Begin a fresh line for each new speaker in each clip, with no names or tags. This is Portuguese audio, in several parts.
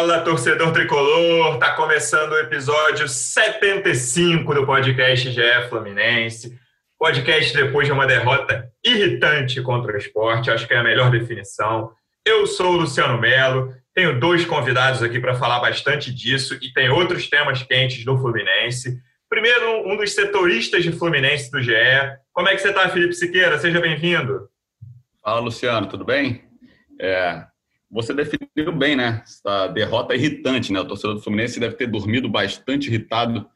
Fala, torcedor tricolor! Tá começando o episódio 75 do podcast GE Fluminense. Podcast depois de uma derrota irritante contra o esporte, acho que é a melhor definição. Eu sou o Luciano Melo, tenho dois convidados aqui para falar bastante disso e tem outros temas quentes do Fluminense. Primeiro, um dos setoristas de Fluminense do GE. Como é que você está, Felipe Siqueira? Seja bem-vindo.
Fala, Luciano, tudo bem? É, você definiu bem, né? Essa derrota irritante, né? O torcedor do Fluminense deve ter dormido bastante irritado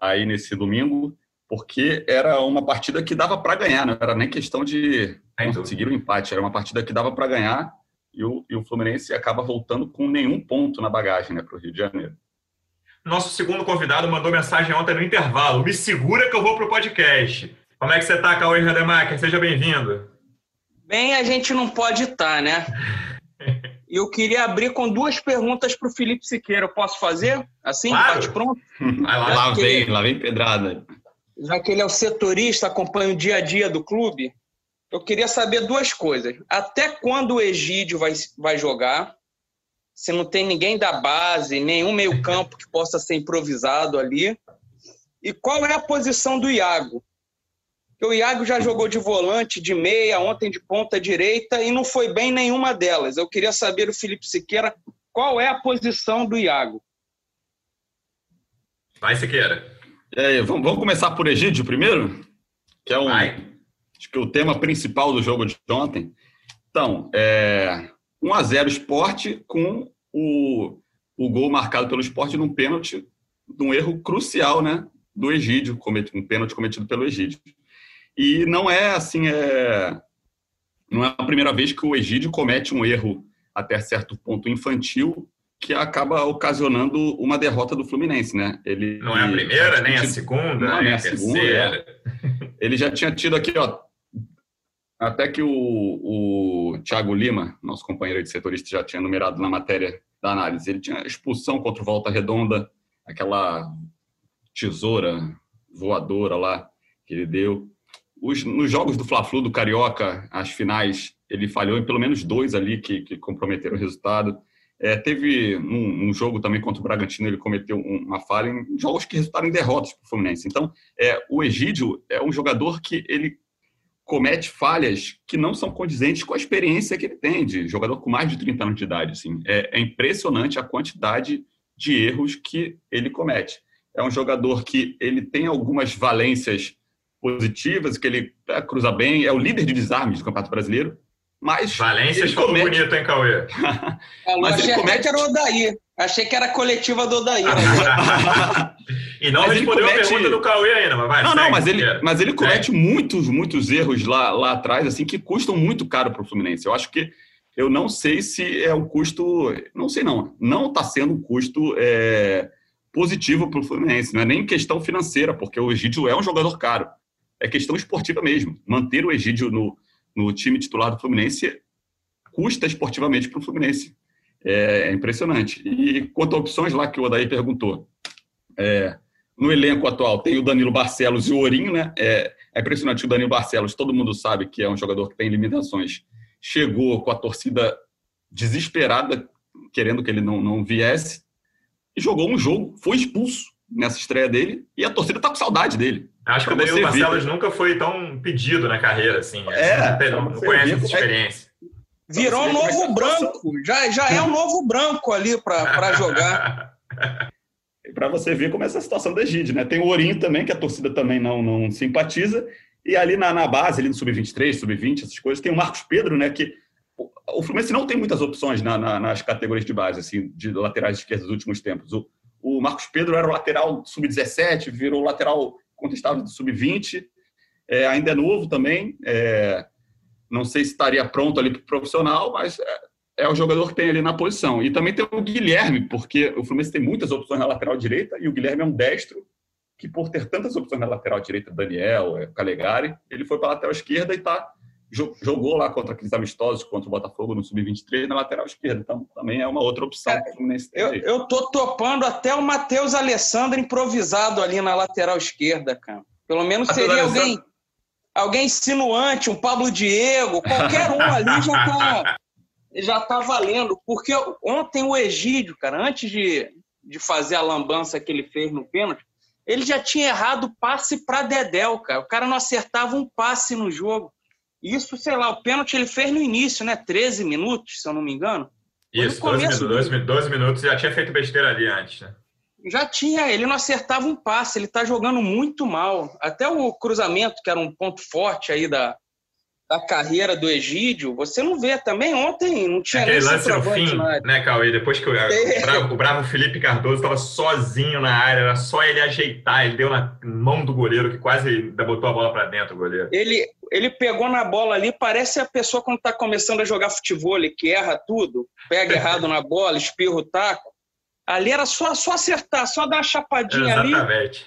aí nesse domingo, porque era uma partida que dava para ganhar, não era nem questão de conseguir o um empate, era uma partida que dava para ganhar e o, e o, Fluminense acaba voltando com nenhum ponto na bagagem, né, para o Rio de Janeiro.
Nosso segundo convidado mandou mensagem ontem no intervalo: me segura que eu vou para o podcast. Como é que você está, Cauê Rademacher? Seja bem-vindo.
Bem, a gente não pode estar, tá, né? E eu queria abrir com duas perguntas para o Felipe Siqueira. Eu posso fazer? Assim?
Claro.
Bate pronto?
Vai lá, lá vem, ele, lá vem pedrada.
Já que ele é o setorista, acompanha o dia a dia do clube, eu queria saber duas coisas. Até quando o Egídio vai, vai jogar? Se não tem ninguém da base, nenhum meio-campo que possa ser improvisado ali. E qual é a posição do Iago? Porque o Iago já jogou de volante, de meia, ontem de ponta direita e não foi bem nenhuma delas. Eu queria saber do Felipe Siqueira qual é a posição do Iago.
Vai, Siqueira.
É, vamos, vamos, começar por Egídio primeiro? Que é um, acho que é o tema principal do jogo de ontem. Então, é, 1 a 0 esporte com o, o gol marcado pelo esporte num pênalti, num erro crucial né, do Egídio, um pênalti cometido pelo Egídio. E não é assim, é... não é a primeira vez que o Egídio comete um erro até certo ponto infantil que acaba ocasionando uma derrota do Fluminense, né?
Ele não é a primeira, nem a segunda, não, nem a, a segunda. É.
Ele já tinha tido aqui, ó, até que o, o Thiago Lima, nosso companheiro de setorista, já tinha numerado na matéria da análise. Ele tinha expulsão contra o Volta Redonda, aquela tesoura voadora lá que ele deu. Os, nos jogos do Fla-Flu, do Carioca, as finais, ele falhou em pelo menos dois ali que, que comprometeram o resultado. É, teve um, um, jogo também contra o Bragantino, ele cometeu uma falha em jogos que resultaram em derrotas para o Fluminense. Então, é, o Egídio é um jogador que ele comete falhas que não são condizentes com a experiência que ele tem de jogador com mais de 30 anos de idade. Assim. É, é impressionante a quantidade de erros que ele comete. É um jogador que ele tem algumas valências positivas, que ele é, cruza bem, é o líder de desarmes do Campeonato Brasileiro. Mas.
Valência ficou comete... bonito, hein, Cauê?
mas achei comete... que era o Odaí. Achei que era a coletiva do Odaí. Né?
e não mas respondeu comete... a pergunta do Cauê ainda, mas vai.
Não, segue, não, mas ele, mas ele comete muitos, muitos erros lá, lá atrás, assim, que custam muito caro para o Fluminense. Eu acho que eu não sei se é um custo. Não sei, não. Não está sendo um custo é, positivo para o Fluminense. Não é nem questão financeira, porque o Egídio é um jogador caro é questão esportiva mesmo. Manter o Egídio no, no time titular do Fluminense custa esportivamente para o Fluminense. É, é, impressionante. E quanto a opções lá que o Odaí perguntou, é, no elenco atual tem o Danilo Barcelos e o Ourinho, né? É, é impressionante o Danilo Barcelos, todo mundo sabe que é um jogador que tem limitações. Chegou com a torcida desesperada, querendo que ele não, não viesse, e jogou um jogo, foi expulso nessa estreia dele, e a torcida está com saudade dele.
Acho que o Danilo Barcelos nunca foi tão pedido na carreira, assim.
É,
não, não conhece essa experiência.
Virou um novo branco. Já, já é um novo branco ali para jogar.
para você ver como é essa situação da Egide, né? Tem o Ourinho também, que a torcida também não, não simpatiza. E ali na, na base, ali no Sub-23, Sub-20, essas coisas, tem o Marcos Pedro, né? Que o, o Fluminense não tem muitas opções na, na, nas categorias de base, assim, de laterais esquerdos dos últimos tempos. O, o Marcos Pedro era o lateral Sub-17, virou lateral contestável do sub-20, é, ainda é novo também, é, Não sei se estaria pronto ali para o profissional, mas é, é, o jogador que tem ali na posição. E também tem o Guilherme, porque o Fluminense tem muitas opções na lateral direita e o Guilherme é um destro que, por ter tantas opções na lateral direita, Daniel, é, Calegari, ele foi para a lateral esquerda e tá, jogou lá contra aqueles amistosos, contra o Botafogo no Sub-23, na lateral esquerda. Então, também é uma outra opção. É,
eu, eu tô topando até o Matheus Alessandro improvisado ali na lateral esquerda, cara. Pelo menos seria alguém, alguém insinuante, um Pablo Diego, qualquer um ali já tá, já tá valendo. Porque ontem o Egídio, cara, antes de, de fazer a lambança que ele fez no pênalti, ele já tinha errado passe para Dedéu, cara. O cara não acertava um passe no jogo. Isso, sei lá, o pênalti ele fez no início, né? 13 minutos, se eu não me engano.
Isso, 12 minutos, 12, 12 minutos, já tinha feito besteira ali antes, né?
Já tinha, ele não acertava um passe, ele tá jogando muito mal. Até o cruzamento, que era um ponto forte aí da, da carreira do Egídio, você não vê também. Ontem não tinha
Aquele lance no fim, né, Cauê? Depois que o, é. o, bravo, o bravo Felipe Cardoso estava sozinho na área, era só ele ajeitar, ele deu na mão do goleiro, que quase botou a bola para dentro, o goleiro.
Ele, ele pegou na bola ali, parece a pessoa quando está começando a jogar futebol, que erra tudo, pega errado na bola, espirra o taco. Ali era só, só acertar, só dar uma chapadinha
Exatamente.
ali.
Exatamente.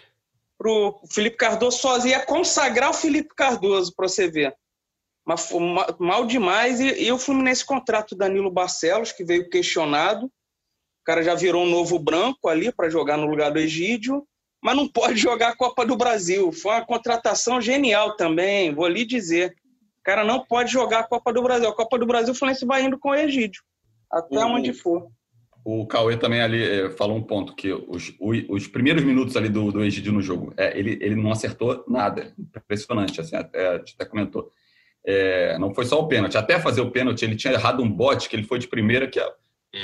Pro Felipe Cardoso sozinho, ia consagrar o Felipe Cardoso para você ver mas mal demais. E, e o Fluminense contrata o Danilo Barcelos, que veio questionado. O cara já virou um novo branco ali para jogar no lugar do Egídio, mas não pode jogar a Copa do Brasil. Foi uma contratação genial também, vou lhe dizer. O cara não pode jogar a Copa do Brasil. A Copa do Brasil, o Fluminense vai indo com o Egídio, até o, onde for.
O Cauê também ali é, falou um ponto, que os, os primeiros minutos ali do, do Egídio no jogo, é, ele, ele não acertou nada. Impressionante, assim, até, até comentou. É, não foi só o pênalti. Até fazer o pênalti, ele tinha errado um bote, que ele foi de primeira, que é,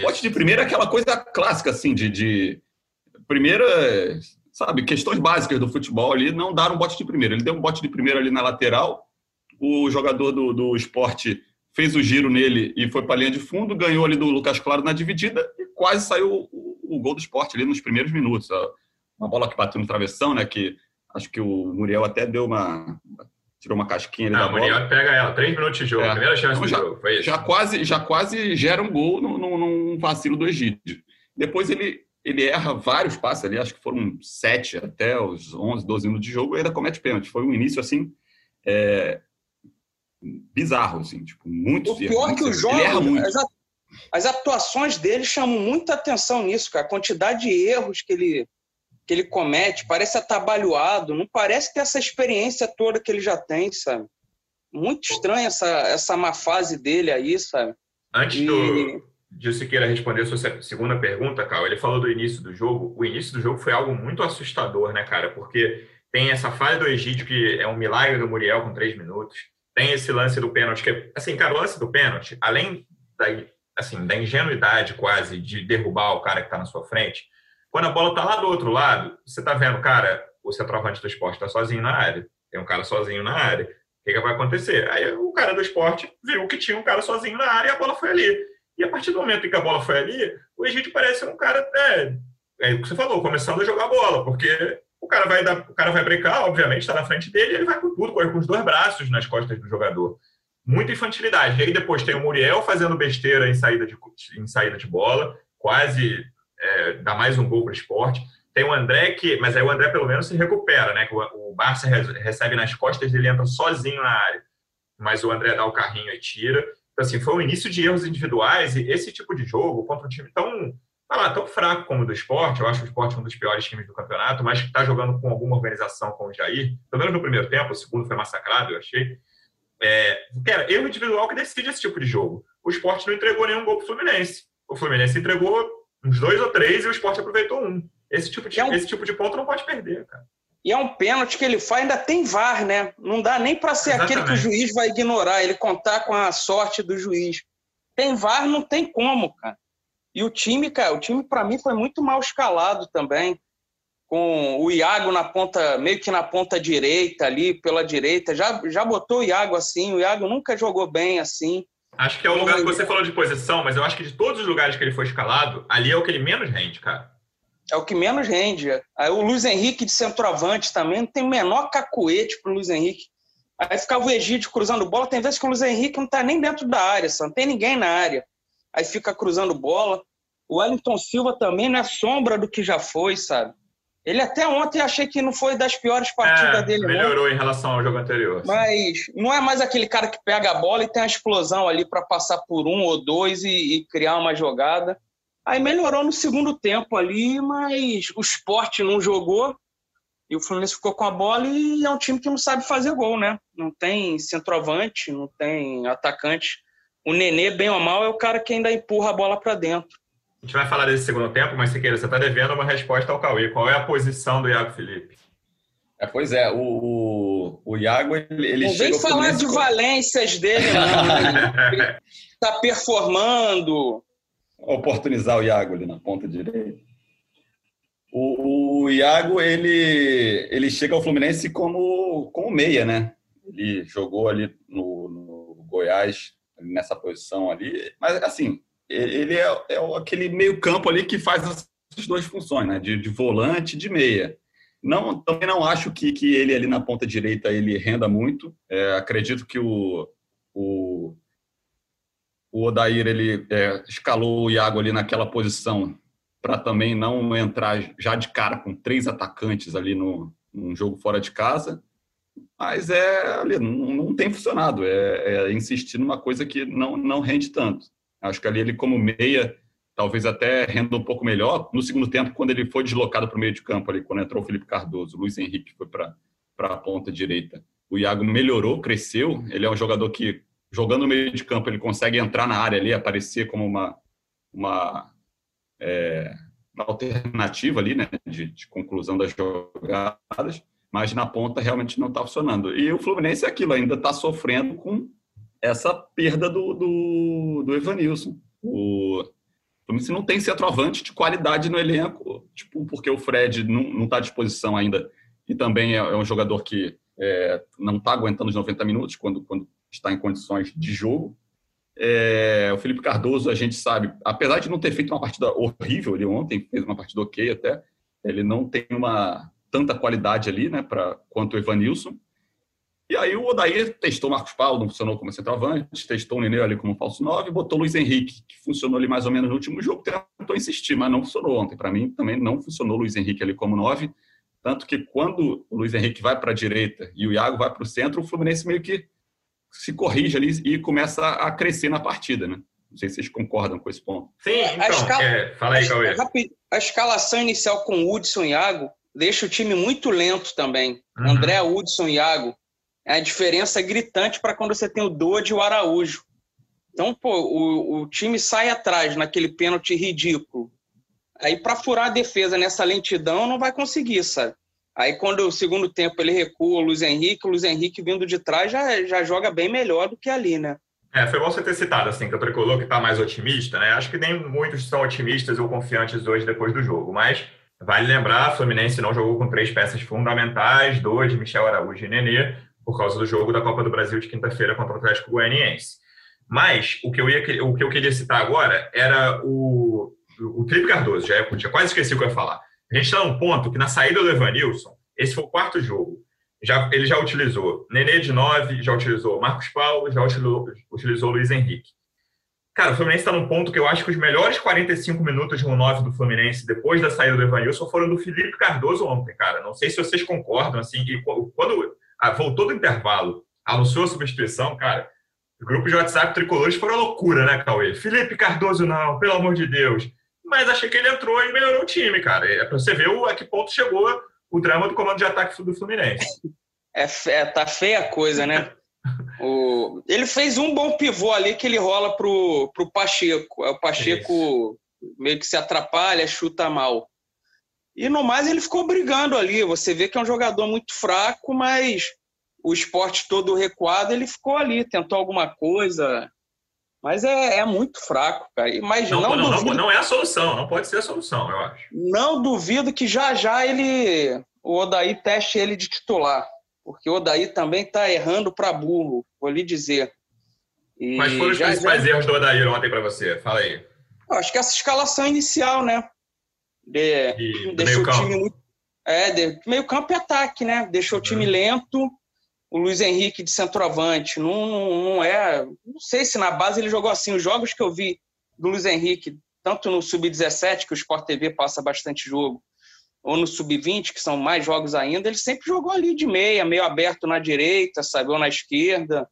bote de primeira é aquela coisa clássica, assim, de, de primeira, sabe, questões básicas do futebol ali, não dar um bote de primeira. Ele deu um bote de primeira ali na lateral, o jogador do, do esporte fez o giro nele e foi para a linha de fundo, ganhou ali do Lucas Claro na dividida e quase saiu o, o gol do esporte ali nos primeiros minutos. Uma bola que bateu no travessão, né, que acho que o Muriel até deu uma tirou uma casquinha ali
ah, da bola. Pega ela, três minutos de jogo, é. primeira chance então, do
já,
jogo, foi isso.
Já quase, já quase gera um gol num, num vacilo do Egídio. Depois ele, ele erra vários passes ali, acho que foram sete até os 11, 12 minutos de jogo, e ainda comete pênalti. Foi um início, assim, é, bizarro, assim, tipo, muito...
O pior que o jogo, as, as atuações dele chamam muita atenção nisso, cara, a quantidade de erros que ele que ele comete, parece atabalhoado, não parece ter essa experiência toda que ele já tem, sabe? Muito estranha essa, essa má fase dele aí, sabe?
Antes e... do, de responder a sua segunda pergunta, Carl, ele falou do início do jogo. O início do jogo foi algo muito assustador, né, cara? Porque tem essa falha do Egídio, que é um milagre do Muriel com três minutos. Tem esse lance do pênalti, que, assim, cara, o lance do pênalti, além da, assim, da ingenuidade quase de derrubar o cara que está na sua frente, quando a bola está lá do outro lado, você está vendo, cara, o centroavante do esporte está sozinho na área. Tem um cara sozinho na área. O que, que vai acontecer? Aí o cara do esporte viu que tinha um cara sozinho na área e a bola foi ali. E a partir do momento em que a bola foi ali, o Egito parece um cara, é, é o que você falou, começando a jogar bola, porque o cara vai dar, o cara vai brincar, obviamente, está na frente dele, ele vai com tudo, corre com os dois braços nas costas do jogador. Muita infantilidade. E aí depois tem o Muriel fazendo besteira em saída de, em saída de bola, quase é, dá mais um gol para o esporte. Tem o André que, mas aí o André pelo menos se recupera, né? O, o Barça recebe nas costas, ele entra sozinho na área, mas o André dá o carrinho e tira. Então assim, foi um início de erros individuais e esse tipo de jogo contra um time tão, lá, tão fraco como o do esporte, eu acho o esporte um dos piores times do campeonato, mas que está jogando com alguma organização com o Jair, pelo menos no primeiro tempo, o segundo foi massacrado, eu achei. É, cara, erro individual que decide esse tipo de jogo. O esporte não entregou nenhum gol para o Fluminense. O Fluminense entregou uns dois ou três e o esporte aproveitou um. Esse tipo de, é um... esse tipo de ponto não pode perder, cara.
E é um pênalti que ele faz, ainda tem VAR, né? Não dá nem para ser Exatamente. aquele que o juiz vai ignorar, ele contar com a sorte do juiz. Tem VAR, não tem como, cara. E o time, cara, o time para mim foi muito mal escalado também. Com o Iago na ponta, meio que na ponta direita ali, pela direita. Já, já botou o Iago assim, o Iago nunca jogou bem assim.
Acho que é o lugar que você falou de posição, mas eu acho que de todos os lugares que ele foi escalado, ali é o que ele menos rende, cara.
É o que menos rende. Aí o Luiz Henrique de centroavante também não tem o menor cacuete pro Luiz Henrique. Aí ficava o Egídio cruzando bola. Tem vezes que o Luiz Henrique não tá nem dentro da área, não tem ninguém na área. Aí fica cruzando bola. O Wellington Silva também não é sombra do que já foi, sabe? Ele até ontem achei que não foi das piores partidas
É,
dele.
melhorou em relação ao jogo anterior. sim.
Mas não é mais aquele cara que pega a bola e tem a explosão ali para passar por um ou dois e, e criar uma jogada. Aí melhorou no segundo tempo ali, mas o esporte não jogou e o Fluminense ficou com a bola e é um time que não sabe fazer gol, né? Não tem centroavante, não tem atacante. O Nenê, bem ou mal, é o cara que ainda empurra a bola para dentro.
A gente vai falar desse segundo tempo, mas Siqueira, você está devendo uma resposta ao Cauê. Qual é a posição do Iago Felipe?
É, pois é, o, o, o Iago, ele, ele
não vem falar de
com-
valências dele, não. Tá performando.
oportunizar o Iago ali na ponta direita. O, o Iago, ele, ele chega ao Fluminense como, como meia, né? Ele jogou ali no, no Goiás, nessa posição ali. Mas, assim, ele é, é aquele meio campo ali que faz as duas funções, né? De, de volante e de meia. Não, também não acho que, que ele ali na ponta direita ele renda muito. É, acredito que o, o, o Odair ele é, escalou o Iago ali naquela posição para também não entrar já de cara com três atacantes ali no num jogo fora de casa. Mas é não, não tem funcionado. É, é insistir numa coisa que não, não rende tanto. Acho que ali ele, como meia, talvez até renda um pouco melhor. No segundo tempo, quando ele foi deslocado para o meio de campo, ali, quando entrou o Felipe Cardoso, o Luiz Henrique foi para a ponta direita. O Iago melhorou, cresceu. Ele é um jogador que, jogando no meio de campo, ele consegue entrar na área ali, aparecer como uma, uma, é, uma alternativa ali, né, de, de conclusão das jogadas. Mas na ponta realmente não está funcionando. E o Fluminense é aquilo, ainda está sofrendo com essa perda do, do, do Evanilson. O Fluminense não tem centroavante de qualidade no elenco, tipo, porque o Fred não está à disposição ainda e também é, é um jogador que é, não está aguentando os 90 minutos quando, quando está em condições de jogo. É, o Felipe Cardoso, a gente sabe, apesar de não ter feito uma partida horrível, ele ontem fez uma partida ok até, ele não tem uma tanta qualidade ali, né, pra, quanto o Evanilson. E aí o Odair testou o Marcos Paulo, não funcionou como centroavante, testou o Nenê ali como falso 9, botou o Luiz Henrique, que funcionou ali mais ou menos no último jogo, tentou insistir, mas não funcionou ontem. Para mim, também não funcionou o Luiz Henrique ali como 9. Tanto que quando o Luiz Henrique vai para a direita e o Iago vai para o centro, o Fluminense meio que se corrige ali e começa a crescer na partida, né? Não sei se vocês concordam com esse ponto.
Sim,
A
então,
escala-
é, fala aí,
a,
Cauê.
a escalação inicial com Hudson e Iago deixa o time muito lento também.
Uhum.
André, Hudson e Iago. É a diferença gritante para quando você tem o Dodge e o Araújo. Então, pô, o, o time sai atrás naquele pênalti ridículo. Aí, para furar a defesa nessa lentidão, não vai conseguir, sabe? Aí, quando o segundo tempo ele recua o Luiz Henrique, o Luiz Henrique vindo de trás já, já joga bem melhor do que ali, né?
É, foi bom você ter citado, assim, que o Tricolor que está mais otimista, né? Acho que nem muitos são otimistas ou confiantes hoje depois do jogo, mas vale lembrar, a Fluminense não jogou com três peças fundamentais, dois, Michel Araújo e Nenê, por causa do jogo da Copa do Brasil de quinta-feira contra o Atlético Goianiense. Mas o que eu, ia, o que eu queria citar agora era o, o Felipe Cardoso, já, quase esqueci o que eu ia falar. A gente está num ponto que na saída do Evanilson, esse foi o quarto jogo, já, ele já utilizou Nenê de 9, já utilizou Marcos Paulo, já utilizou, utilizou Luiz Henrique. Cara, o Fluminense está num ponto que eu acho que os melhores 45 minutos de um 9 do Fluminense depois da saída do Evanilson foram do Felipe Cardoso ontem, cara. Não sei se vocês concordam, assim, e qu- quando voltou do intervalo, anunciou a substituição, cara, o grupo de WhatsApp tricolores foram loucura, né, Cauê? Felipe Cardoso não, pelo amor de Deus. Mas achei que ele entrou e melhorou o time, cara. É pra você ver o, a que ponto chegou o drama do comando de ataque do Fluminense.
É, é, tá feia a coisa, né? O, ele fez um bom pivô ali que ele rola pro, pro Pacheco. Aí O Pacheco meio que se atrapalha, chuta mal. E no mais ele ficou brigando ali. Você vê que é um jogador muito fraco, mas o esporte todo recuado, ele ficou ali, tentou alguma coisa. Mas é, é muito fraco, cara. Mas
Não,
não,
não, não,
duvido,
não é a solução, não pode ser a solução, eu acho.
não duvido que já já ele o Odaí teste ele de titular. Porque o Odaí também está errando para burro, vou lhe dizer. E
Quais foram os
já-
principais
já-
erros do Odair ontem para você? Fala aí.
Eu Acho que essa escalação inicial, né? De,
E
deixou
meio
o time muito. É, de, meio campo e ataque, né? Deixou o time
Uhum.
lento. o Luiz Henrique de centroavante. Não, não, não é. Não sei se na base ele jogou assim. Os jogos que eu vi do Luiz Henrique, tanto no Sub-17, que o Sport TV passa bastante jogo, ou no Sub-20, que são mais jogos ainda, ele sempre jogou ali de meia, meio aberto na direita, sabe, ou na esquerda.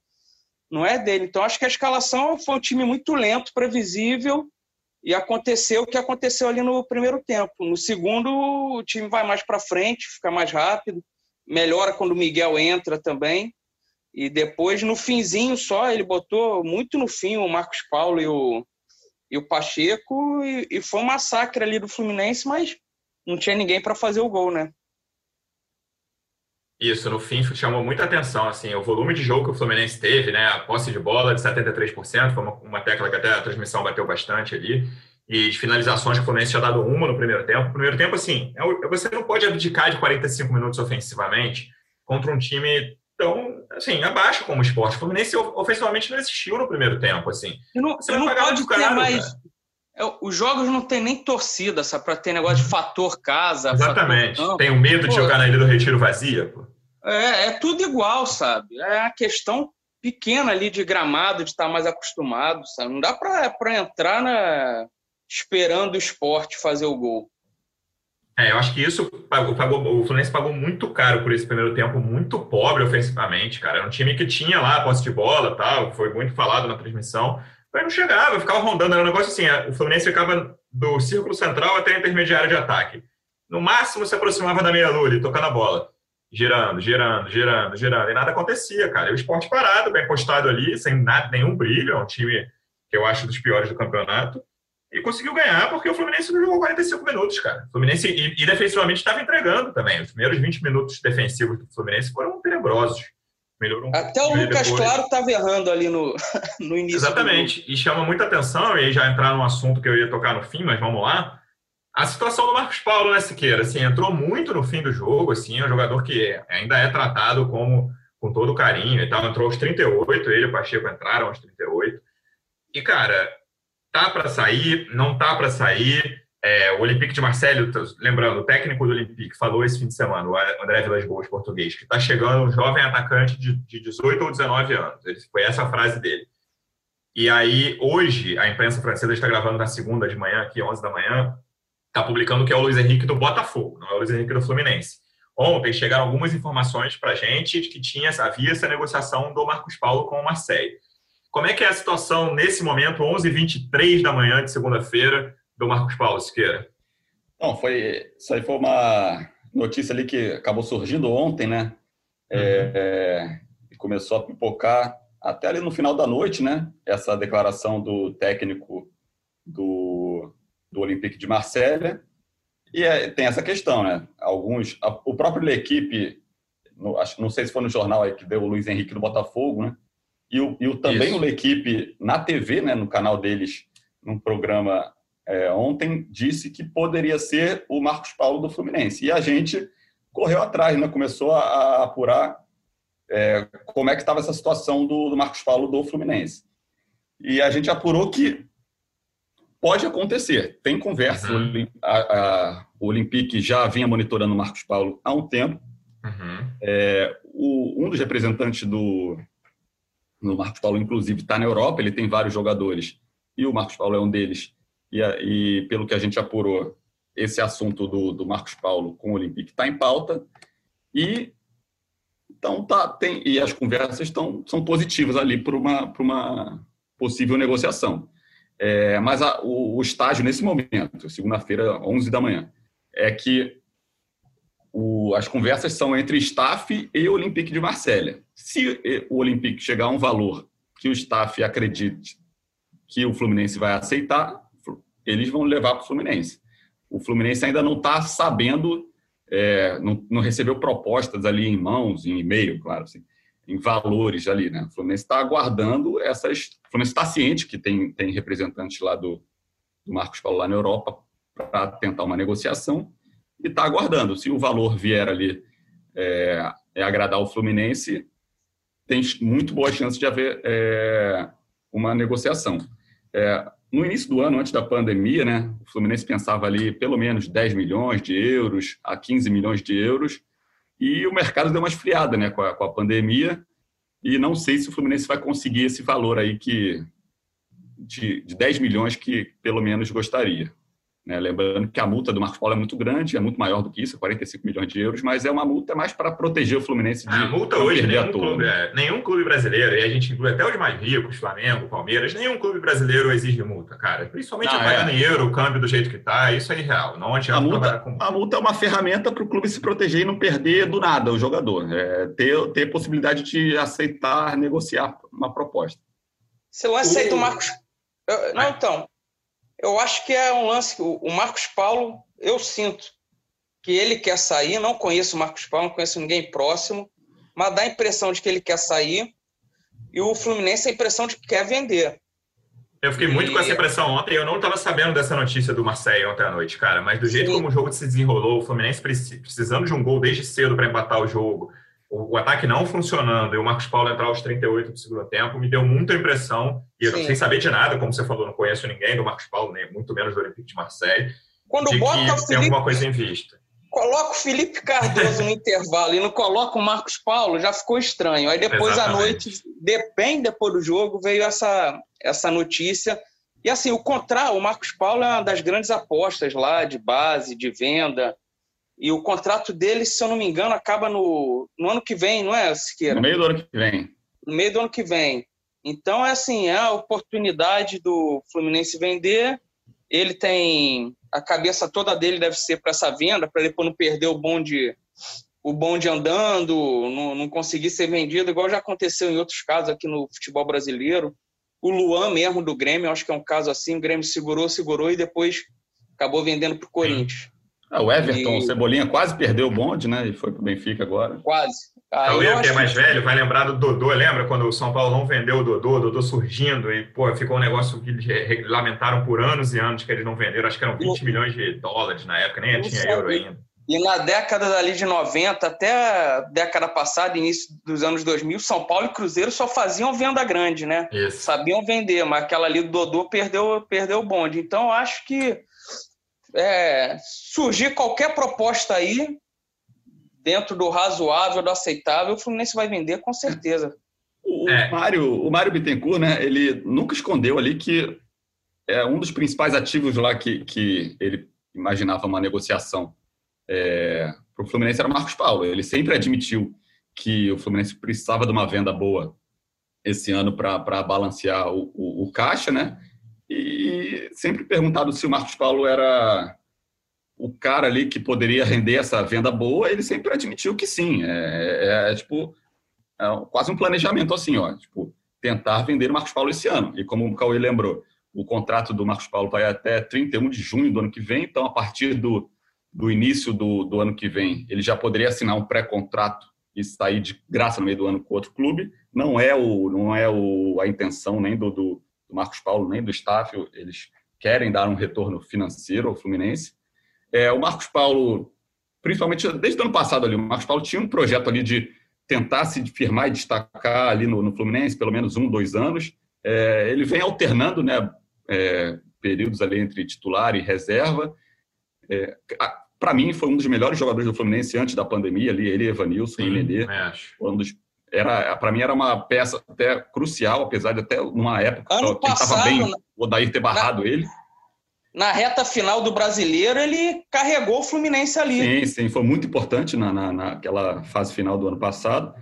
Não é dele. Então, acho que a escalação foi um time muito lento, previsível, e aconteceu o que aconteceu ali no primeiro tempo. No segundo, o time vai mais para frente, fica mais rápido melhora quando o Miguel entra também. E depois, no finzinho só, ele botou muito no fim o Marcos Paulo e o, e o Pacheco, e, e foi um massacre ali do Fluminense, mas não tinha ninguém para fazer o gol, né?
Isso, no fim chamou muita atenção, assim, o volume de jogo que o Fluminense teve, né, a posse de bola de 73%, foi uma, uma tecla que até a transmissão bateu bastante ali, e de finalizações que o Fluminense tinha dado uma no primeiro tempo. No primeiro tempo, assim, é você não pode abdicar de 45 minutos ofensivamente contra um time tão, assim, abaixo como o esporte. O Fluminense ofensivamente não existiu no primeiro tempo, assim.
E não, você não pode ter mais... É, os jogos não tem nem torcida, sabe? Para ter negócio de fator casa.
Exatamente.
Fator
tem o medo de jogar na Ilha do Retiro vazia, pô.
É, é tudo igual, sabe? É a questão pequena ali de gramado, de estar mais acostumado, sabe? Não dá para entrar na, esperando o esporte fazer o gol.
É, eu acho que isso pagou, pagou, o Fluminense pagou muito caro por esse primeiro tempo, muito pobre ofensivamente, cara. Era um time que tinha lá posse de bola, tal, foi muito falado na transmissão, mas não chegava, ficava rondando, era um negócio assim, o Fluminense ficava do círculo central até a intermediária de ataque. No máximo se aproximava da meia-lua tocando a bola, girando, girando, girando, girando, e nada acontecia, cara. E o esporte parado, bem postado ali, sem nada, nenhum brilho, é um time que eu acho dos piores do campeonato e conseguiu ganhar porque o Fluminense não jogou 45 minutos, cara. O Fluminense, e, e defensivamente, estava entregando também. Os primeiros 20 minutos defensivos do Fluminense foram tenebrosos.
Melhorou um Até o Lucas depois. Claro estava errando ali no, no início.
Exatamente. E chama muita atenção, e aí já entrar num assunto que eu ia tocar no fim, mas vamos lá. A situação do Marcos Paulo, né, Siqueira? Assim, entrou muito no fim do jogo, assim, é um jogador que ainda é tratado como com todo carinho e tal. Entrou aos 38, ele e o Pacheco entraram aos 38. E, cara, tá para sair, não tá para sair. É, o Olympique de Marseille, lembrando, o técnico do Olympique falou esse fim de semana, o André Vilas Boas, português, que está chegando um jovem atacante de, de 18 ou 19 anos. Ele, foi essa a frase dele. E aí, hoje, a imprensa francesa está gravando na segunda de manhã, aqui, 11 da manhã, está publicando que é o Luiz Henrique do Botafogo, não é o Luiz Henrique do Fluminense. Ontem chegaram algumas informações para a gente de que tinha, havia essa negociação do Marcos Paulo com o Marseille. Como é que é a situação nesse momento, 11h23 da manhã de segunda-feira, do Marcos Paulo Siqueira?
Não, foi, isso aí foi uma notícia ali que acabou surgindo ontem, né? É, uhum. É, é, começou a pipocar até ali no final da noite, né? Essa declaração do técnico do, do Olympique de Marselha. E é, tem essa questão, né? Alguns, a, o próprio equipe, no, acho, não sei se foi no jornal aí que deu o Luiz Henrique do Botafogo, né? E, o, e o, também Isso. o L'Equipe, na TV, né, no canal deles, num programa é, ontem, disse que poderia ser o Marcos Paulo do Fluminense. E a gente correu atrás, né, começou a, a apurar é, como é que estava essa situação do, do, Marcos Paulo do Fluminense. E a gente apurou que pode acontecer, tem conversa. Uhum. A, a, o Olympique já vinha monitorando o Marcos Paulo há um tempo. Uhum. É, o, um dos representantes do, o Marcos Paulo, inclusive, está na Europa, ele tem vários jogadores, e o Marcos Paulo é um deles. E, e pelo que a gente apurou, esse assunto do, do Marcos Paulo com o Olympique está em pauta. E então tá, tem, e as conversas estão, são positivas ali para uma, uma possível negociação. É, mas a, o, o, estágio nesse momento, segunda-feira, 11 da manhã, é que o, as conversas são entre staff e o Olympique de Marselha. Se o Olympique chegar a um valor que o staff acredite que o Fluminense vai aceitar, eles vão levar para o Fluminense. O Fluminense ainda não está sabendo, é, não, não, recebeu propostas ali em mãos, em e-mail, claro, assim, em valores ali, né? O Fluminense está aguardando essas. O Fluminense está ciente que tem, tem representantes lá do, do Marcos Paulo lá na Europa para tentar uma negociação e está aguardando. Se o valor vier ali é, é, agradar o Fluminense, tem muito boa chance de haver é, uma negociação. É, no início do ano, antes da pandemia, né, o Fluminense pensava ali pelo menos 10 milhões de euros a 15 milhões de euros E o mercado deu uma esfriada né, com, a, com a pandemia. E não sei se o Fluminense vai conseguir esse valor aí que de, de 10 milhões que pelo menos gostaria. Né? Lembrando que a multa do Marcos Paulo é muito grande, é muito maior do que isso, 45 milhões de euros, mas é uma multa mais para proteger o Fluminense de
A multa hoje, nenhum clube, é, nenhum clube brasileiro, e a gente inclui até os mais ricos, Flamengo, Palmeiras, nenhum clube brasileiro exige multa, cara. Principalmente ah, pagar é. dinheiro, o câmbio do jeito que está, isso é irreal. Não adianta
a multa, com... a multa é uma ferramenta para o clube se proteger e não perder do nada o jogador. É, ter, ter possibilidade de aceitar, negociar uma proposta.
Se eu aceito o Marcos. Eu, não, então, eu acho que é um lance. O Marcos Paulo, eu sinto que ele quer sair. Não conheço o Marcos Paulo, não conheço ninguém próximo, mas dá a impressão de que ele quer sair. E o Fluminense a impressão de que quer vender.
Eu fiquei muito e... com essa impressão ontem. Eu não estava sabendo dessa notícia do Marseille ontem à noite, cara. Mas do jeito Sim. como o jogo se desenrolou, o Fluminense precisando de um gol desde cedo para empatar o jogo, o, ataque não funcionando e o Marcos Paulo entrar aos 38 do segundo tempo, me deu muita impressão, e eu, sem saber de nada, como você falou, não conheço ninguém do Marcos Paulo, nem muito menos do Olympique de Marseille,
Quando
de
bota
que
o Felipe,
tem alguma coisa em vista.
Coloca o Felipe Cardoso no intervalo e não coloca o Marcos Paulo, já ficou estranho. Aí depois Exatamente. à noite, bem depois do jogo, veio essa, essa notícia. E assim, o contrário, o Marcos Paulo é uma das grandes apostas lá de base, de venda. E o contrato dele, se eu não me engano, acaba no, no ano que vem, não é, Siqueira?
No meio do ano que vem.
No meio do ano que vem. Então, é assim, é a oportunidade do Fluminense vender. Ele tem... A cabeça toda dele deve ser para essa venda, para depois não perder o bonde, o bonde andando, não, não conseguir ser vendido, igual já aconteceu em outros casos aqui no futebol brasileiro. O Luan mesmo do Grêmio, acho que é um caso assim, o Grêmio segurou, segurou e depois acabou vendendo para o Corinthians.
Ah, o Everton, e... o Cebolinha quase perdeu o bonde, né? E foi para o Benfica agora.
Quase.
Ah, Cauê, que é mais que... velho, vai lembrar do Dodô. Lembra quando o São Paulo não vendeu o Dodô, o Dodô surgindo e, pô, ficou um negócio que eles lamentaram por anos e anos que eles não venderam. Acho que eram 20 milhões de dólares na época, nem tinha euro ainda.
E na década dali de 90 até a década passada, início dos anos 2000, São Paulo e Cruzeiro só faziam venda grande, né?
Isso.
Sabiam vender, mas aquela ali do Dodô perdeu, perdeu o bonde. Então, acho que é, surgir qualquer proposta aí, dentro do razoável, do aceitável, o Fluminense vai vender com certeza.
O, é. Mário, o Mário Bittencourt, né, ele nunca escondeu ali que é um dos principais ativos lá que, que ele imaginava uma negociação é, para o Fluminense era o Marcos Paulo. Ele sempre admitiu que o Fluminense precisava de uma venda boa esse ano para balancear o, o, o caixa, né? e sempre perguntado se o Marcos Paulo era o cara ali que poderia render essa venda boa, ele sempre admitiu que sim. É, é, é tipo é quase um planejamento assim, ó, tipo tentar vender o Marcos Paulo esse ano. E como o Cauê lembrou, o contrato do Marcos Paulo vai até 31 de junho do ano que vem, então a partir do, do início do, do ano que vem, ele já poderia assinar um pré-contrato e sair de graça no meio do ano com outro clube. Não é o não é o, a intenção nem do, do do Marcos Paulo nem do staff, eles querem dar um retorno financeiro ao Fluminense. É, o Marcos Paulo, principalmente desde o ano passado ali, o Marcos Paulo tinha um projeto ali de tentar se firmar e destacar ali no, no Fluminense, pelo menos um, dois anos. É, ele vem alternando, né, é, períodos ali entre titular e reserva. É, para mim, foi um dos melhores jogadores do Fluminense antes da pandemia ali, ele, Evanilson e Nenê. Um dos era para mim era uma peça até crucial, apesar de até numa época
ano que estava bem
o Odair ter barrado
na,
ele.
Na reta final do Brasileiro, ele carregou o Fluminense ali.
Sim, sim, foi muito importante na, na, naquela fase final do ano passado.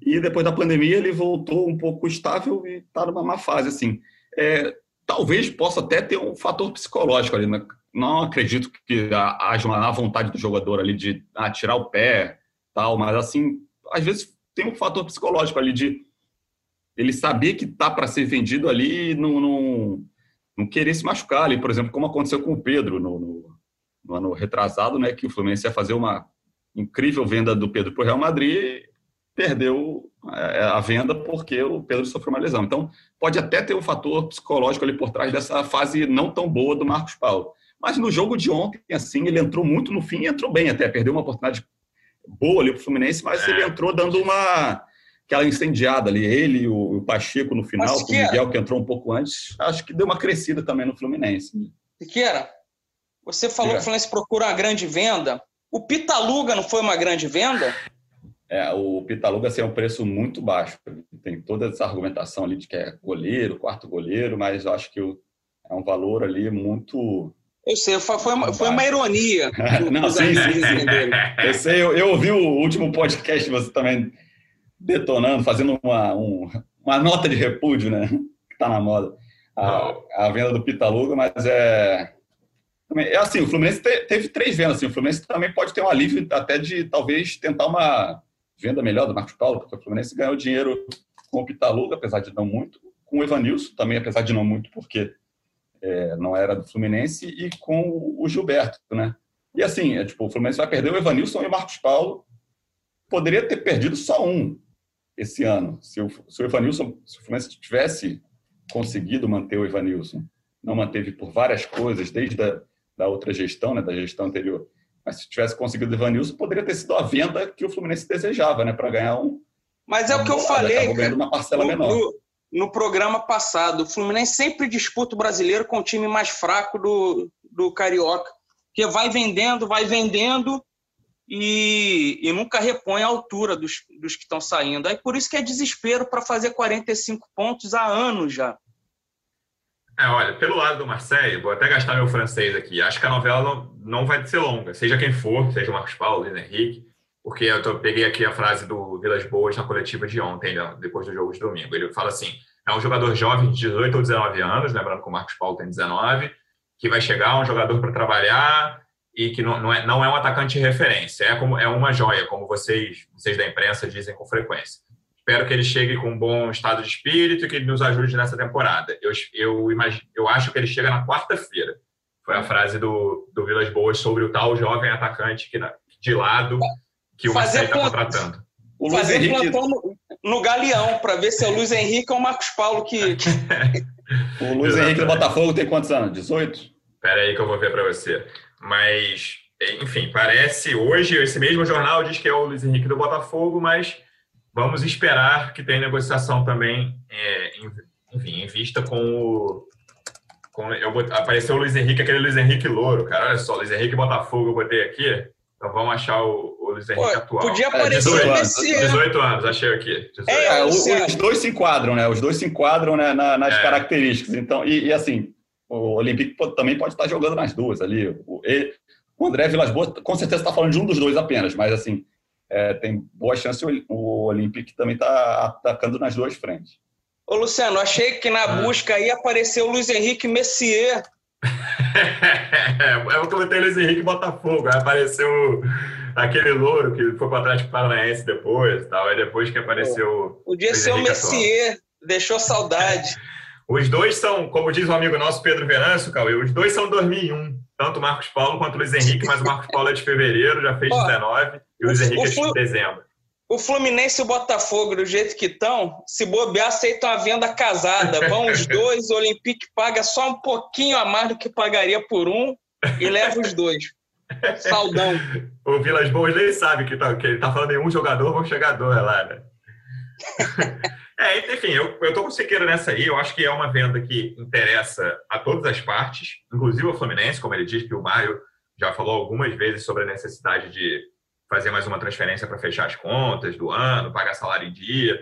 E depois da pandemia ele voltou um pouco estável e está numa má fase assim. É, talvez possa até ter um fator psicológico ali. Né? Não acredito que haja uma vontade do jogador ali de ah, tirar o pé, tal, mas assim, às vezes tem um fator psicológico ali de ele saber que tá para ser vendido ali e não, não, não, querer se machucar ali, por exemplo, como aconteceu com o Pedro no, no, no ano retrasado, né, que o Fluminense ia fazer uma incrível venda do Pedro para o Real Madrid e perdeu é, a venda porque o Pedro sofreu uma lesão. Então, pode até ter um fator psicológico ali por trás dessa fase não tão boa do Marcos Paulo. Mas no jogo de ontem, assim, ele entrou muito no fim e entrou bem até, perdeu uma oportunidade boa ali para o Fluminense, mas é. ele entrou dando uma aquela incendiada ali, ele e o, Pacheco no final, o Miguel que entrou um pouco antes, acho que deu uma crescida também no Fluminense.
Siqueira, você falou que o Fluminense procura uma grande venda. O Pitaluga não foi uma grande venda?
é, o Pitaluga assim, é um preço muito baixo. Tem toda essa argumentação ali de que é goleiro, quarto goleiro, mas eu acho que é um valor ali muito.
Eu sei, foi uma, foi uma ironia.
Não, sim, sim, sim. Eu sei, eu, eu ouvi o último podcast, você também detonando, fazendo uma, um, uma nota de repúdio, né? Que está na moda. A, a, venda do Pitaluga, mas é. É assim, o Fluminense teve três vendas. Assim, o Fluminense também pode ter um alívio até de talvez tentar uma venda melhor do Marcos Paulo, porque o Fluminense ganhou dinheiro com o Pitaluga, apesar de não muito, com o Evanilson, também apesar de não muito, porque é, não era do Fluminense, e com o Gilberto, né? E assim, é, tipo, o Fluminense vai perder o Evanilson e o Marcos Paulo. Poderia ter perdido só um esse ano. Se o, se o Evanilson, se o Fluminense tivesse conseguido manter o Evanilson, não manteve por várias coisas, desde a da outra gestão, né, da gestão anterior, mas se tivesse conseguido o Ivanilson, poderia ter sido a venda que o Fluminense desejava, né? Para ganhar um.
Mas é o que eu falei.
Ganhando uma parcela
no,
menor.
No, no, programa passado, o Fluminense sempre disputa o brasileiro com o time mais fraco do, do Carioca. Que vai vendendo, vai vendendo e, e nunca repõe a altura dos, dos que estão saindo. Aí por isso que é desespero para fazer 45 pontos há anos já.
É, olha, pelo lado do Marseille, vou até gastar meu francês aqui. Acho que a novela não, não vai ser longa, seja quem for, seja o Marcos Paulo, Henrique, porque eu peguei aqui a frase do Vilas Boas na coletiva de ontem, né, depois do jogo de domingo. Ele fala assim: é um jogador jovem de 18 ou 19 anos, lembrando que o Marcos Paulo tem 19, que vai chegar, um jogador para trabalhar e que não, não, é, não é um atacante de referência, é, como, é uma joia, como vocês, vocês da imprensa dizem com frequência. Espero que ele chegue com um bom estado de espírito e que ele nos ajude nessa temporada. Eu, eu, imagino, eu acho que ele chega na quarta-feira. Foi a frase do, do Vilas Boas sobre o tal jovem atacante que, de lado que o Marcelo está contratando.
O Luiz Fazer Henrique... plantão no, no Galeão para ver se é o Luiz Henrique ou o Marcos Paulo que.
o Luiz Henrique do Botafogo tem quantos anos? 18?
Espera aí que eu vou ver para você. Mas, enfim, parece. Hoje, esse mesmo jornal diz que é o Luiz Henrique do Botafogo, mas Vamos esperar que tenha negociação também, é, enfim, em vista com o. Com, eu apareceu o Luiz Henrique, aquele Luiz Henrique Louro, cara. Olha só, Luiz Henrique Botafogo eu botei aqui. Então vamos achar o, o Luiz Henrique Pô, atual.
Podia aparecer é, 18
anos, 18 anos, achei aqui.
É, os dois se enquadram, né? Os dois se enquadram né, na, nas é. características. Então, e, e, assim, o Olympique também pode estar jogando nas duas ali. O, ele, o André Vilas Boas, com certeza está falando de um dos dois apenas, mas assim, é, tem boa chance o Olympique também está atacando nas duas frentes.
Ô, Luciano, achei que na ah. busca aí apareceu o Luiz Henrique Messier.
é, eu comentei Luiz Henrique Botafogo, aí apareceu aquele louro que foi para o Atlético Paranaense depois, tal, aí depois que apareceu...
Podia ser o Messier, deixou saudade.
Os dois são, como diz um amigo nosso, Pedro Venâncio, Cauê, os dois são 2001. Tanto o Marcos Paulo quanto o Luiz Henrique, mas o Marcos Paulo é de fevereiro, já fez 19, e o Luiz Henrique é de dezembro.
O Fluminense e o Botafogo, do jeito que estão, se bobear, aceitam a venda casada. Vão os dois, o Olympique paga só um pouquinho a mais do que pagaria por um e leva os dois. Saudão.
o Vilas Boas nem sabe que, tá, que ele tá falando em um jogador, vão chegar dois lá, né? É, enfim, eu, eu tô com o Siqueira nessa aí. Eu acho que é uma venda que interessa a todas as partes, inclusive o Fluminense, como ele diz que o Mário já falou algumas vezes sobre a necessidade de fazer mais uma transferência para fechar as contas do ano, pagar salário em dia.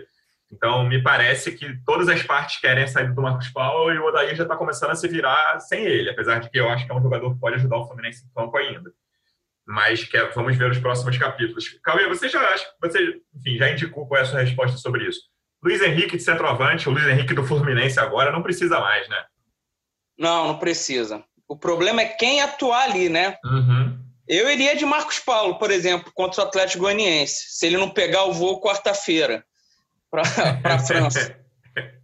Então, me parece que todas as partes querem saída do Marcos Paulo e o Odair já está começando a se virar sem ele, apesar de que eu acho que é um jogador que pode ajudar o Fluminense em campo ainda. Mas que é, vamos ver os próximos capítulos. Cauê, você já acha, você, enfim, já indicou qual é a sua resposta sobre isso. Luiz Henrique de centroavante, o Luiz Henrique do Fluminense agora não precisa mais, né?
Não, não precisa. O problema é quem atuar ali, né?
Uhum.
Eu iria de Marcos Paulo, por exemplo, contra o Atlético Goianiense, se ele não pegar o voo quarta-feira para a França.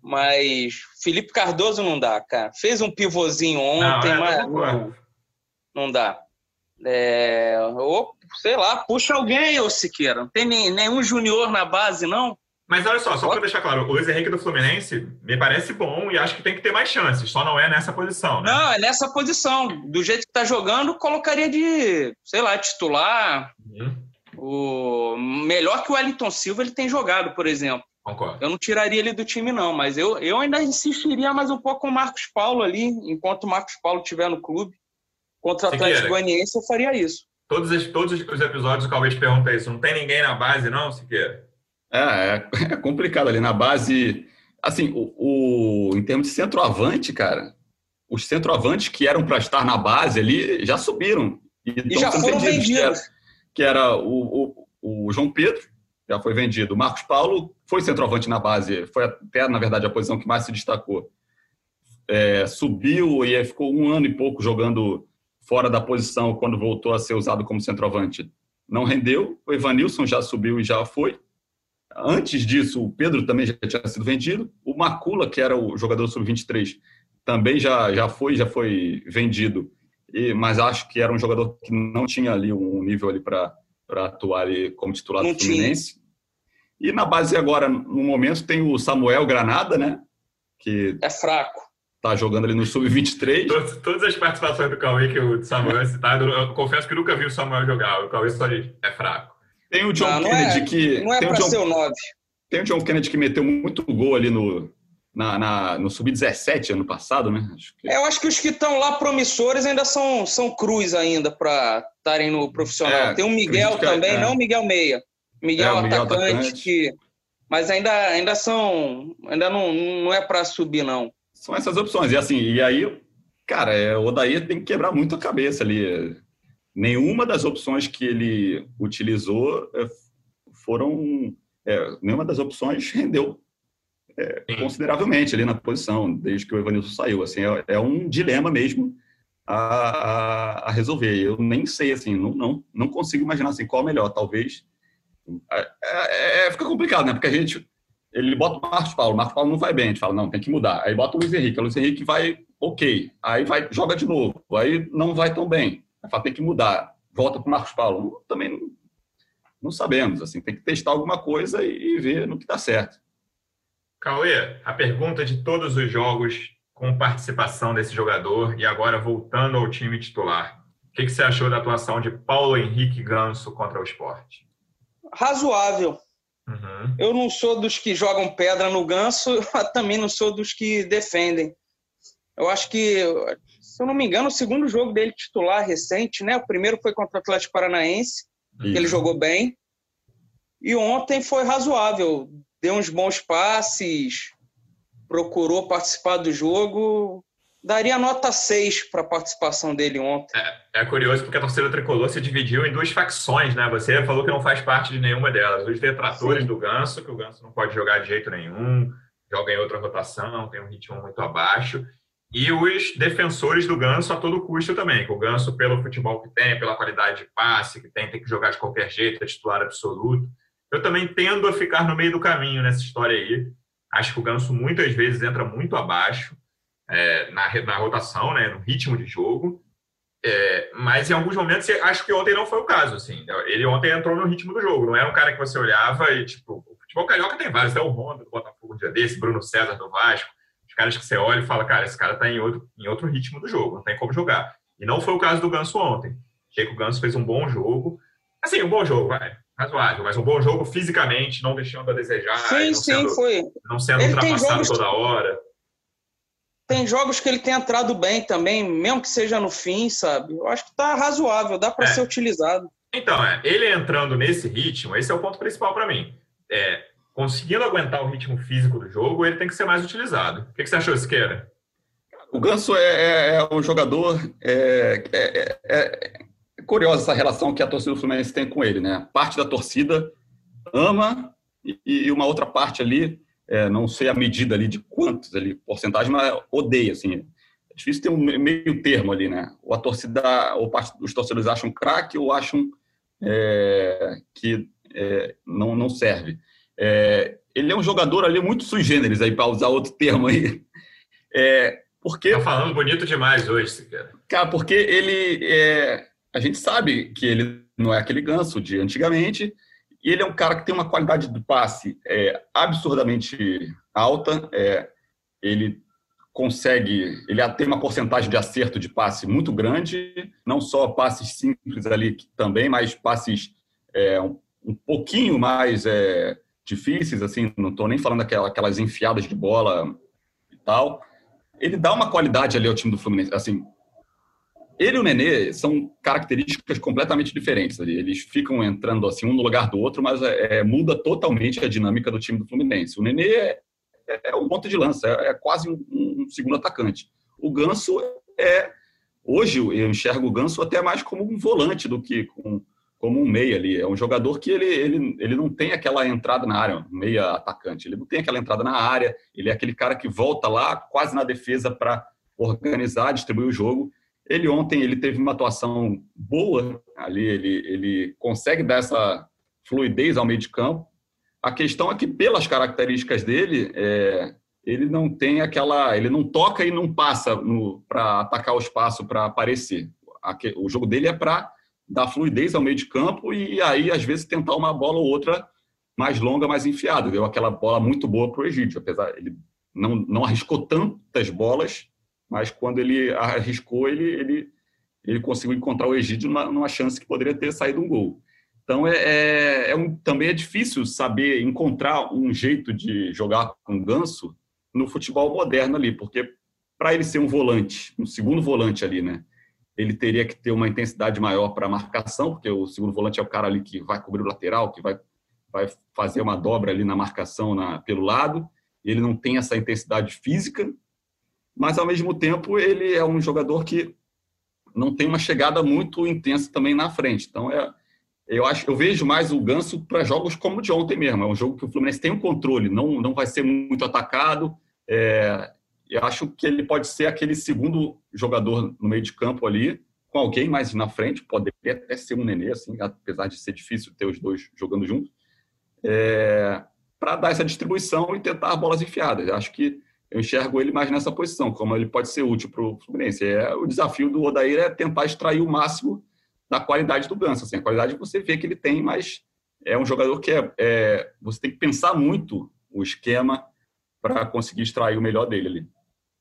mas Felipe Cardoso não dá, cara. Fez um pivôzinho ontem, não, é, mas não, não dá. É, ou, sei lá, puxa alguém, ô Siqueira. Não tem nenhum junior na base, não?
Mas olha só, só para deixar claro, o Luiz Henrique do Fluminense me parece bom e acho que tem que ter mais chances, só não é nessa posição. Né?
Não, é nessa posição. Do jeito que está jogando, colocaria de, sei lá, titular. Uhum. O... Melhor que o Wellington Silva ele tem jogado, por exemplo.
Concordo.
Eu não tiraria ele do time, não, mas eu, eu ainda insistiria mais um pouco com o Marcos Paulo ali, enquanto o Marcos Paulo estiver no clube. Contra o Atlético Goianiense, eu faria isso.
Todos, os, todos os episódios o te pergunta isso. Não tem ninguém na base, não, Siqueira?
É, é, é complicado ali. Na base, assim, o, o, em termos de centroavante, cara, os centroavantes que eram para estar na base ali já subiram.
E, e já foram vendidos. Que era,
que era o, o, o, João Pedro, já foi vendido. O Marcos Paulo foi centroavante na base, foi até, na verdade, a posição que mais se destacou. É, subiu e ficou um ano e pouco jogando fora da posição quando voltou a ser usado como centroavante. Não rendeu. O Evanilson já subiu e já foi. Antes disso, o Pedro também já tinha sido vendido. O Macula, que era o jogador sub-23, também já, já foi já foi vendido, e, mas acho que era um jogador que não tinha ali um nível ali para atuar ali como titular não do Fluminense. Tinha. E na base agora, no momento, tem o Samuel Granada, né? Que
é fraco.
Tá jogando ali no Sub-23.
Todas, todas, as participações do Cauê que o Samuel citado, eu confesso que nunca vi o Samuel jogar. O Cauê só diz, é fraco.
Tem o John não, Kennedy
não é,
que.
Não é para ser o 9.
Tem o John Kennedy que meteu muito gol ali no, na, na, no Sub-17 ano passado, né?
Acho que... Eu acho que os que estão lá promissores ainda são, são cruz ainda para estarem no profissional. É, Tem o Miguel também, é. não o Miguel Meia. Miguel, é, Miguel atacante, atacante, que. Mas ainda, ainda são. Ainda não, não é para subir, não.
São essas opções. E assim, e aí, cara, é, o Odair tem que quebrar muito a cabeça ali. Nenhuma das opções que ele utilizou é, foram. É, nenhuma das opções rendeu é, consideravelmente ali na posição, desde que o Evanilson saiu. Assim, é, é um dilema mesmo a, a, resolver. Eu nem sei, assim, não, não, não consigo imaginar assim, qual é melhor. Talvez. É, é, é, fica complicado, né? Porque a gente. Ele bota o Marcos Paulo, o Marcos Paulo não vai bem, a gente fala, não, tem que mudar. Aí bota o Luiz Henrique, o Luiz Henrique vai ok, aí vai, joga de novo, aí não vai tão bem. Fala, tem que mudar, volta para o Marcos Paulo. Também não, não sabemos, assim, tem que testar alguma coisa e, e ver no que dá certo.
Cauê, a pergunta de todos os jogos com participação desse jogador e agora voltando ao time titular. O que, que você achou da atuação de Paulo Henrique Ganso contra o esporte?
Razoável. Uhum. Eu não sou dos que jogam pedra no ganso, mas também não sou dos que defendem. Eu acho que, se eu não me engano, o segundo jogo dele titular recente, né? O primeiro foi contra o Atlético Paranaense, que ele jogou bem. E ontem foi razoável deu uns bons passes, procurou participar do jogo. Daria nota 6 para a participação dele ontem.
É, é, curioso porque a torcida tricolor se dividiu em duas facções, né? Você falou que não faz parte de nenhuma delas. Os detratores Sim. do Ganso, que o Ganso não pode jogar de jeito nenhum, joga em outra rotação, tem um ritmo muito abaixo. E os defensores do Ganso a todo custo também, que o Ganso, pelo futebol que tem, pela qualidade de passe que tem, tem que jogar de qualquer jeito, é titular absoluto. Eu também tendo a ficar no meio do caminho nessa história aí. Acho que o Ganso muitas vezes entra muito abaixo é, na, na rotação, né, no ritmo de jogo. É, mas em alguns momentos, acho que ontem não foi o caso. Assim. Ele ontem entrou no ritmo do jogo. Não era um cara que você olhava e, tipo, o futebol carioca tem vários. Tem o Honda do Botafogo um dia desse, Bruno César do Vasco. Os caras que você olha e fala, cara, esse cara tá em outro, em outro ritmo do jogo, não tem como jogar. E não foi o caso do Ganso ontem. Achei que o Ganso fez um bom jogo. Assim, um bom jogo, vai razoável, mas um bom jogo fisicamente, não deixando a desejar.
Sim,
não
sim,
sendo,
foi.
Não sendo ele ultrapassado toda hora.
Tem jogos que ele tem entrado bem também, mesmo que seja no fim, sabe? Eu acho que tá razoável, dá para é. ser utilizado.
Então, é, ele entrando nesse ritmo, esse é o ponto principal para mim. É, conseguindo aguentar o ritmo físico do jogo, ele tem que ser mais utilizado. O que, que você achou, Siqueira?
O Ganso é, é, é um jogador é, é, é curiosa essa relação que a torcida do Fluminense tem com ele, né? Parte da torcida ama e, e uma outra parte ali, é, não sei a medida ali de quantos ali, porcentagem, mas odeia, assim. É difícil ter um meio termo ali, né? Ou a torcida, ou parte dos torcedores acham craque ou acham é, que é, não, não serve. É, ele é um jogador ali muito sui generis, aí, para usar outro termo aí. É, porque...
Tá falando bonito demais hoje, Siqueira.
Cara, porque ele é, a gente sabe que ele não é aquele ganso de antigamente, e ele é um cara que tem uma qualidade do passe é, absurdamente alta. É, ele consegue, ele tem uma porcentagem de acerto de passe muito grande, não só passes simples ali também, mas passes é, um, um, pouquinho mais é, difíceis, assim, não estou nem falando aquelas enfiadas de bola e tal. Ele dá uma qualidade ali ao time do Fluminense, assim, ele e o Nenê são características completamente diferentes. Ali. Eles ficam entrando assim um no lugar do outro, mas é, é muda totalmente a dinâmica do time do Fluminense. O Nenê é, é um ponto de lança, é, é quase um, um, segundo atacante. O Ganso é hoje eu enxergo o Ganso até mais como um volante do que com, como um meia ali. É um jogador que ele, ele, ele não tem aquela entrada na área, um meia atacante. Ele não tem aquela entrada na área. Ele é aquele cara que volta lá quase na defesa para organizar, distribuir o jogo ele ontem ele teve uma atuação boa ali, ele, ele consegue dar essa fluidez ao meio de campo. A questão é que, pelas características dele, é, ele não tem aquela. Ele não toca e não passa para atacar o espaço para aparecer. O jogo dele é para dar fluidez ao meio de campo e aí, às vezes, tentar uma bola ou outra mais longa, mais enfiada. Deu aquela bola muito boa para o Egídio, apesar ele não, não arriscou tantas bolas, mas quando ele arriscou, ele, ele, ele conseguiu encontrar o Egídio numa, numa chance que poderia ter saído um gol. Então, é, é, é um, também é difícil saber encontrar um jeito de jogar com ganso no futebol moderno ali, porque para ele ser um volante, um segundo volante ali, né? Ele teria que ter uma intensidade maior para marcação, porque o segundo volante é o cara ali que vai cobrir o lateral, que vai, vai fazer uma dobra ali na marcação na, pelo lado. Ele não tem essa intensidade física mas ao mesmo tempo ele é um jogador que não tem uma chegada muito intensa também na frente. Então é, eu acho, eu vejo mais o Ganso para jogos como o de ontem mesmo. É um jogo que o Fluminense tem um controle, não não vai ser muito atacado. É, eu acho que ele pode ser aquele segundo jogador no meio de campo ali, com alguém mais na frente, poderia até ser um Nenê, assim, apesar de ser difícil ter os dois jogando juntos, é, para dar essa distribuição e tentar bolas enfiadas. Acho que eu enxergo ele mais nessa posição, como ele pode ser útil para o Fluminense. É, o desafio do Odair é tentar extrair o máximo da qualidade do Ganso. Assim, a qualidade você vê que ele tem, mas é um jogador que é, é você tem que pensar muito o esquema para conseguir extrair o melhor dele ali.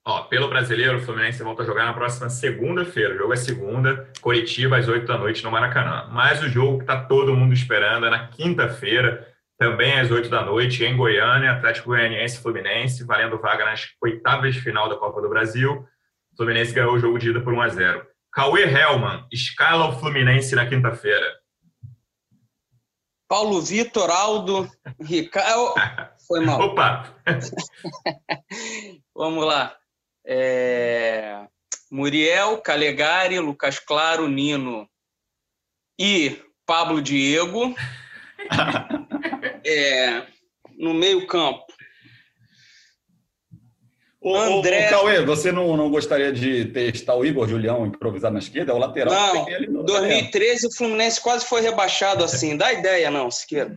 Ó, pelo brasileiro, o Fluminense volta a jogar na próxima segunda-feira. O jogo é segunda, Curitiba, às 8 da noite, no Maracanã. Mas o jogo que está todo mundo esperando é na quinta-feira, também às 8 da noite, em Goiânia, Atlético Goianiense Fluminense, valendo vaga nas oitavas de final da Copa do Brasil. O Fluminense ganhou o jogo de ida por 1 a 0 Cauê Helman escala o Fluminense na quinta-feira.
Paulo Vitor, Aldo, Ricardo. Foi mal.
Opa!
Vamos lá. É... Muriel, Calegari, Lucas Claro, Nino e Pablo Diego. é, no meio-campo.
O, André... o, Cauê, você não, não gostaria de testar o Igor Julião improvisado na esquerda? É o lateral.
Não, 2013 o Fluminense quase foi rebaixado assim. Dá ideia, não, Siqueira.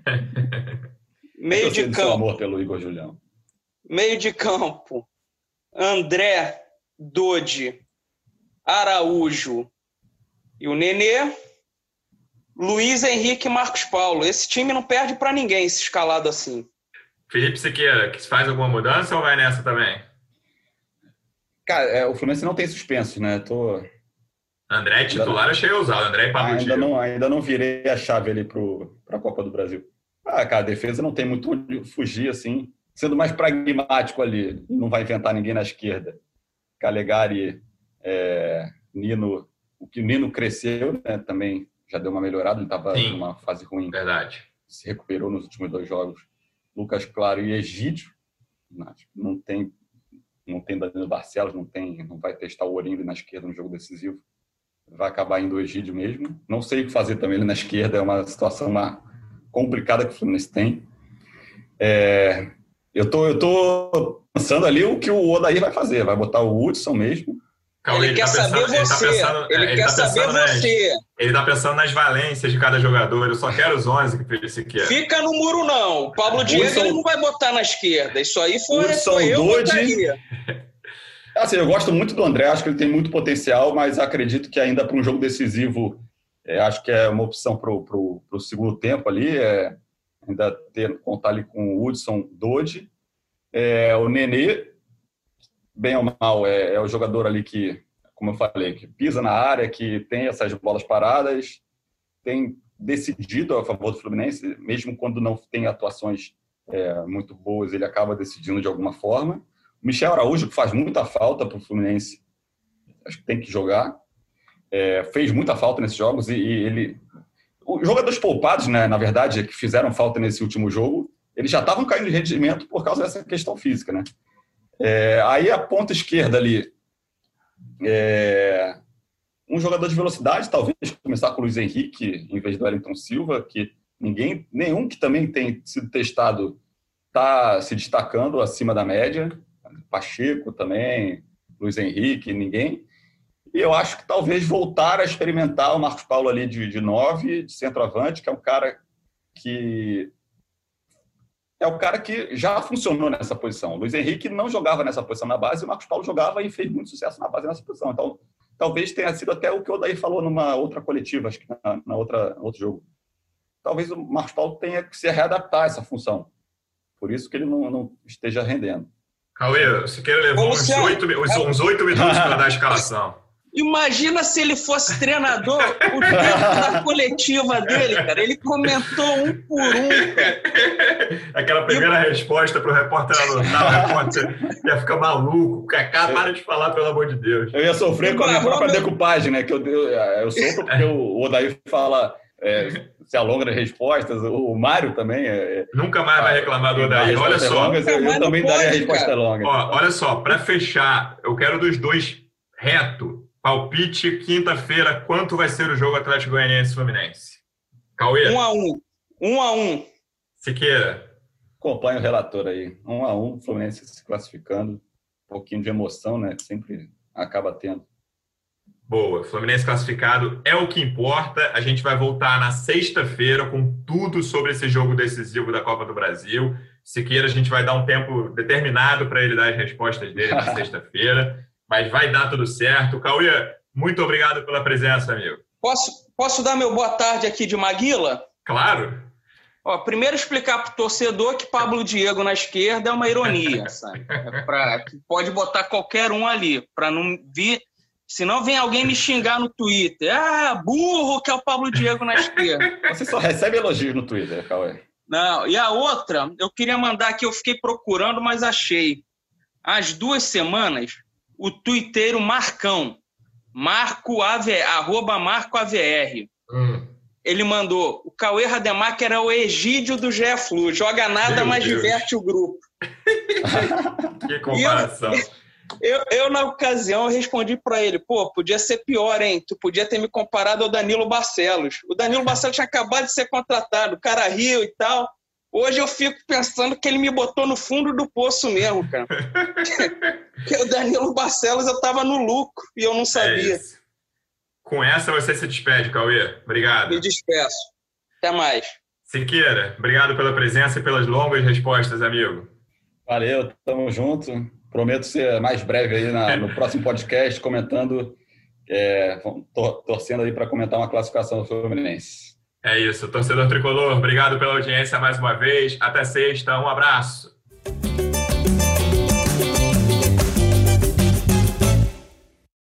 Meio de campo. Seu
amor pelo Igor Julião.
Meio de campo. André, Dodi, Araújo e o Nenê. Luiz Henrique e Marcos Paulo. Esse time não perde para ninguém, esse escalado assim.
Felipe Siqueira, que faz alguma mudança ou vai nessa também?
Cara, é, o Fluminense não tem suspenso, né? Tô...
André titular, achei ousado. André e Pablo
ainda não, ainda não virei a chave ali para a Copa do Brasil. Ah, cara, a defesa não tem muito onde fugir, assim. Sendo mais pragmático ali, não vai inventar ninguém na esquerda. Calegari, é, Nino, o que o Nino cresceu, né, também já deu uma melhorada, ele estava numa fase ruim.
Verdade.
Se recuperou nos últimos dois jogos. Lucas Claro e Egídio. Não tem não tem Danilo Barcelos, não tem, não vai testar o Orinho na esquerda no jogo decisivo. Vai acabar indo o Egídio mesmo. Não sei o que fazer também ele na esquerda, é uma situação uma complicada que o Fluminense tem. É, eu tô, eu tô pensando ali o que o Odair vai fazer. Vai botar o Hudson mesmo,
Calma, ele, ele, quer tá pensando, saber você. Ele, tá pensando, ele, ele quer tá saber
nas,
você.
Ele está pensando nas valências de cada jogador. Eu só quero os 11 que ele quer.
Fica no muro, não. O Pablo Diego ele não vai botar na esquerda. Isso aí foi,
Wilson foi eu Dodi, Assim, eu gosto muito do André, acho que ele tem muito potencial, mas acredito que ainda para um jogo decisivo, é, acho que é uma opção para o segundo tempo ali, é, ainda ter, contar ali com o Hudson Dodi. É, o Nenê, bem ou mal, é, é, o jogador ali que, como eu falei, que pisa na área, que tem essas bolas paradas, tem decidido a favor do Fluminense, mesmo quando não tem atuações é, muito boas, ele acaba decidindo de alguma forma. O Michel Araújo, que faz muita falta para o Fluminense, acho que tem que jogar. é, fez muita falta nesses jogos e, e ele. Os jogadores poupados, né, na verdade, que fizeram falta nesse último jogo, eles já estavam caindo de rendimento por causa dessa questão física, né? É, aí a ponta esquerda ali, é, um jogador de velocidade, talvez começar com o Luiz Henrique em vez do Wellington Silva, que ninguém, nenhum que também tem sido testado está se destacando acima da média. Pacheco também, Luiz Henrique, ninguém. E eu acho que talvez voltar a experimentar o Marcos Paulo ali de, de nove, de centroavante, que é um cara que é o cara que já funcionou nessa posição. O Luiz Henrique não jogava nessa posição na base, o Marcos Paulo jogava e fez muito sucesso na base nessa posição. Então, talvez tenha sido até o que o Odair falou numa outra coletiva, acho que na, na outra outro jogo. Talvez o Marcos Paulo tenha que se readaptar a essa função. Por isso que ele não, não esteja rendendo.
Cauê, você quer levar uns oito minutos para dar a escalação.
Imagina se ele fosse treinador, o tempo da coletiva dele, cara. Ele comentou um por um, cara.
Aquela primeira e... resposta para o repórter anotar, o repórter ia ficar maluco. Cacá, para de falar, pelo amor de Deus.
Eu ia sofrer com a minha própria decupagem, né? Que eu, eu, eu sofro porque o Odair fala é, se alonga nas respostas. O Mário também. É,
é Nunca mais vai reclamar do Odair. Olha só.
Longas, eu, eu também pode, daria a resposta longa.
Ó, olha só, para fechar, eu quero dos dois reto. Palpite, quinta-feira, quanto vai ser o jogo Atlético Goianiense Fluminense?
Cauê? Um a um. Um a um.
Siqueira.
Acompanha o relator aí. Um a um, Fluminense se classificando. Um pouquinho de emoção, né? Sempre acaba tendo.
Boa, Fluminense classificado é o que importa. A gente vai voltar na sexta-feira com tudo sobre esse jogo decisivo da Copa do Brasil. Siqueira, a gente vai dar um tempo determinado para ele dar as respostas dele na sexta-feira, mas vai dar tudo certo. Cauê, muito obrigado pela presença, amigo.
Posso, posso dar meu boa tarde aqui de Maguila?
Claro.
Ó, primeiro explicar para o torcedor que Pablo Diego na esquerda é uma ironia, sabe? É pra, pode botar qualquer um ali, para não vir Senão vem alguém me xingar no Twitter. Ah, burro que é o Pablo Diego na esquerda.
Você só recebe elogios no Twitter, Cauê.
Não, e a outra, eu queria mandar que eu fiquei procurando, mas achei. As duas semanas, o tuiteiro Marcão, Marco AV, arroba Marco AVR. Hum. Ele mandou: o Cauê Rademacher era o Egídio do GE Flu. Joga nada, Meu mas Deus. diverte o grupo.
que comparação.
Eu, eu, na ocasião, respondi para ele: pô, podia ser pior, hein? Tu podia ter me comparado ao Danilo Barcelos. O Danilo Barcelos tinha acabado de ser contratado, o cara riu e tal. Hoje eu fico pensando que ele me botou no fundo do poço mesmo, cara. Porque o Danilo Barcelos eu tava no lucro e eu não sabia. É
Com essa você se despede, Cauê. Obrigado.
Me despeço. Até mais.
Siqueira, obrigado pela presença e pelas longas respostas, amigo.
Valeu, tamo junto. Prometo ser mais breve aí na, no próximo podcast, comentando, é, torcendo aí para comentar uma classificação do Fluminense.
É isso, torcedor tricolor, obrigado pela audiência mais uma vez. Até sexta, um abraço.